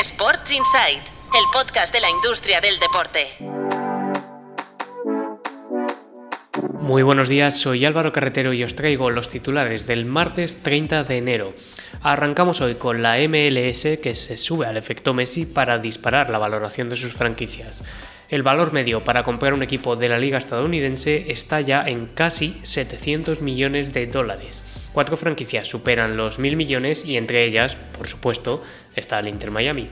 Sports Insight, el podcast de la industria del deporte. Muy buenos días, soy Álvaro Carretero y os traigo los titulares del martes 30 de enero. Arrancamos hoy con la MLS que se sube al efecto Messi para disparar la valoración de sus franquicias. El valor medio para comprar un equipo de la liga estadounidense está ya en casi 700 millones de dólares. Cuatro franquicias superan los mil millones y entre ellas, por supuesto, está el Inter Miami.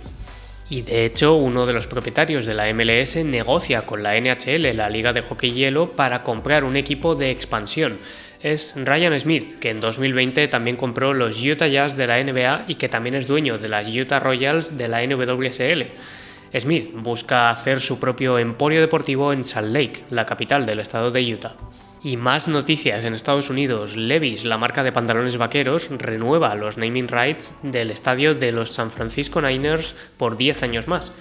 Y de hecho, uno de los propietarios de la MLS negocia con la NHL, la Liga de Hockey Hielo, para comprar un equipo de expansión. Es Ryan Smith, que en 2020 también compró los Utah Jazz de la NBA y que también es dueño de las Utah Royals de la NWSL. Smith busca hacer su propio emporio deportivo en Salt Lake, la capital del estado de Utah. Y más noticias en Estados Unidos. Levis, la marca de pantalones vaqueros, renueva los naming rights del estadio de los San Francisco Niners por 10 años más.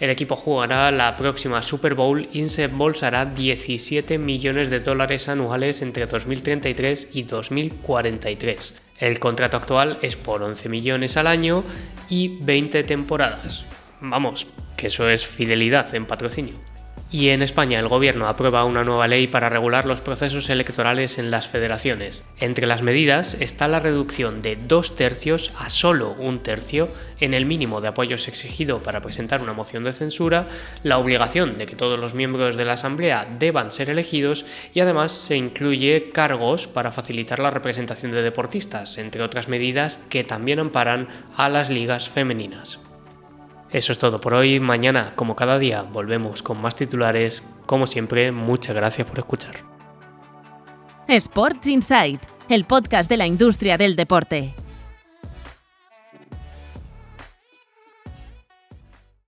El equipo jugará la próxima Super Bowl y se embolsará 17 millones de dólares anuales entre 2033 y 2043. El contrato actual es por 11 millones al año y 20 temporadas. Vamos, que eso es fidelidad en patrocinio. Y en España el gobierno aprueba una nueva ley para regular los procesos electorales en las federaciones. Entre las medidas está la reducción de dos tercios a solo un tercio en el mínimo de apoyos exigido para presentar una moción de censura, la obligación de que todos los miembros de la Asamblea deban ser elegidos y además se incluye cargos para facilitar la representación de deportistas, entre otras medidas que también amparan a las ligas femeninas. Eso es todo por hoy. Mañana, como cada día, volvemos con más titulares. Como siempre, muchas gracias por escuchar. Sports Insight, el podcast de la industria del deporte.